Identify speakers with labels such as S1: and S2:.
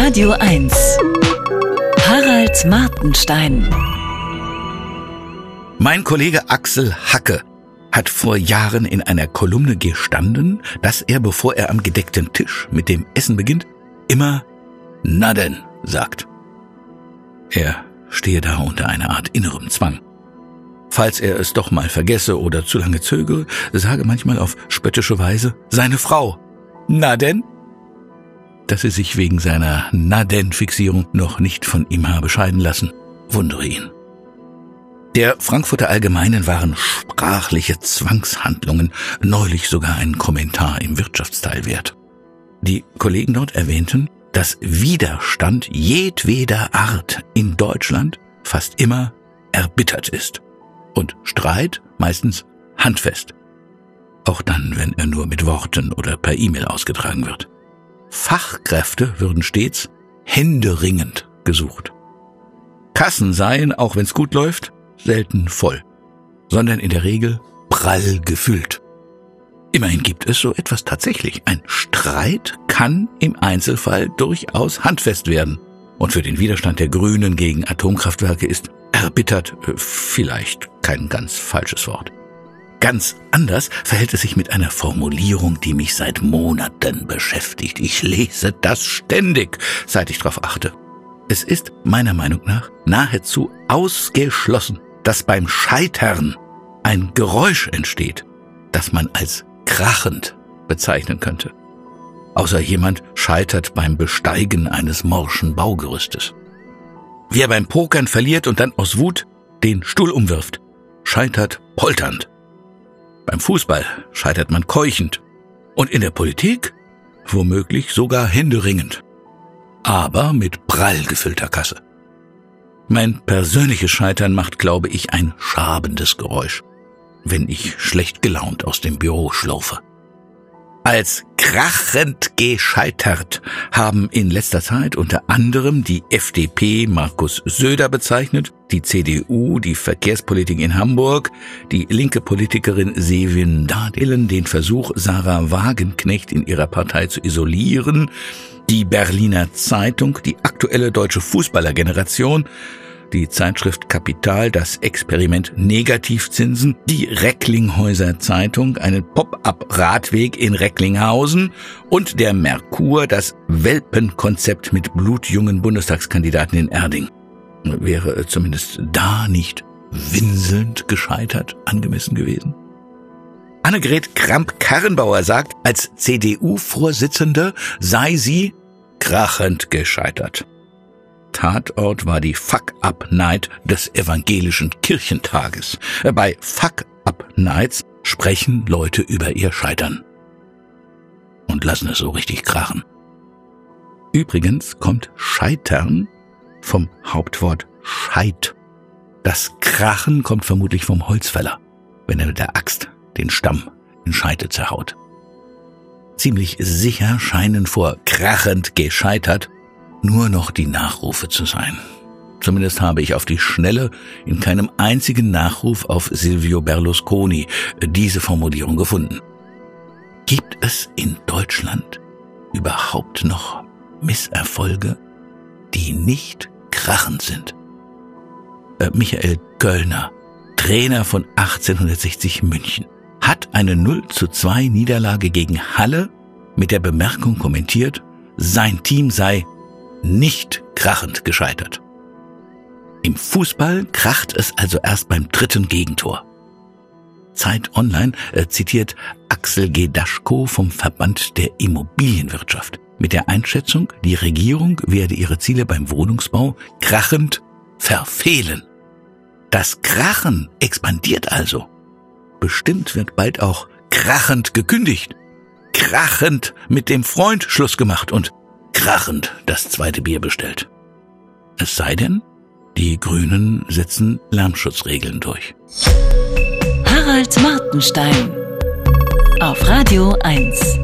S1: Radio 1. Harald Martenstein.
S2: Mein Kollege Axel Hacke hat vor Jahren in einer Kolumne gestanden, dass er, bevor er am gedeckten Tisch mit dem Essen beginnt, immer Na denn sagt. Er stehe da unter einer Art innerem Zwang. Falls er es doch mal vergesse oder zu lange zögere, sage manchmal auf spöttische Weise seine Frau. Na denn? Dass sie sich wegen seiner Na denn Fixierung noch nicht von ihm habe scheiden lassen, wundere ihn. Der Frankfurter Allgemeinen waren sprachliche Zwangshandlungen, neulich sogar ein Kommentar im Wirtschaftsteil wert. Die Kollegen dort erwähnten, dass Widerstand jedweder Art in Deutschland fast immer erbittert ist und Streit meistens handfest. Auch dann, wenn er nur mit Worten oder per E-Mail ausgetragen wird. Fachkräfte würden stets händeringend gesucht. Kassen seien, auch wenn's gut läuft, selten voll, sondern in der Regel prall gefüllt. Immerhin gibt es so etwas tatsächlich. Ein Streit kann im Einzelfall durchaus handfest werden. Und für den Widerstand der Grünen gegen Atomkraftwerke ist erbittert äh, vielleicht kein ganz falsches Wort. Ganz anders verhält es sich mit einer Formulierung, die mich seit Monaten beschäftigt. Ich lese das ständig, seit ich darauf achte. Es ist meiner Meinung nach nahezu ausgeschlossen, dass beim Scheitern ein Geräusch entsteht, das man als krachend bezeichnen könnte. Außer jemand scheitert beim Besteigen eines morschen Baugerüstes. Wer beim Pokern verliert und dann aus Wut den Stuhl umwirft, scheitert polternd. Beim Fußball scheitert man keuchend. Und in der Politik womöglich sogar händeringend. Aber mit prall gefüllter Kasse. Mein persönliches Scheitern macht, glaube ich, ein schabendes Geräusch, wenn ich schlecht gelaunt aus dem Büro schlurfe. Als krachend gescheitert haben in letzter Zeit unter anderem die FDP Markus Söder bezeichnet, die CDU die Verkehrspolitik in Hamburg, die linke Politikerin Sevin Dadelen den Versuch, Sarah Wagenknecht in ihrer Partei zu isolieren, die Berliner Zeitung, die aktuelle deutsche Fußballergeneration, die Zeitschrift Kapital, das Experiment Negativzinsen, die Recklinghäuser Zeitung, einen Pop-up-Radweg in Recklinghausen und der Merkur, das Welpenkonzept mit blutjungen Bundestagskandidaten in Erding. Wäre zumindest da nicht winselnd gescheitert angemessen gewesen? Annegret Kramp-Karrenbauer sagt, als CDU-Vorsitzende sei sie krachend gescheitert. Tatort war die Fuck-Up-Night des evangelischen Kirchentages. Bei Fuck-Up-Nights sprechen Leute über ihr Scheitern. Und lassen es so richtig krachen. Übrigens kommt Scheitern vom Hauptwort Scheit. Das Krachen kommt vermutlich vom Holzfäller, wenn er mit der Axt den Stamm in Scheite zerhaut. Ziemlich sicher scheinen vor krachend gescheitert nur noch die Nachrufe zu sein. Zumindest habe ich auf die Schnelle in keinem einzigen Nachruf auf Silvio Berlusconi diese Formulierung gefunden. Gibt es in Deutschland überhaupt noch Misserfolge, die nicht krachend sind? Äh, Michael Göllner, Trainer von 1860 München, hat eine 0 zu 2 Niederlage gegen Halle mit der Bemerkung kommentiert, sein Team sei nicht krachend gescheitert. Im Fußball kracht es also erst beim dritten Gegentor. Zeit Online äh, zitiert Axel Gedaschko vom Verband der Immobilienwirtschaft mit der Einschätzung, die Regierung werde ihre Ziele beim Wohnungsbau krachend verfehlen. Das Krachen expandiert also. Bestimmt wird bald auch krachend gekündigt, krachend mit dem Freund Schluss gemacht und krachend das zweite Bier bestellt. Es sei denn, die Grünen setzen Lärmschutzregeln durch.
S1: Harald Martenstein auf Radio 1.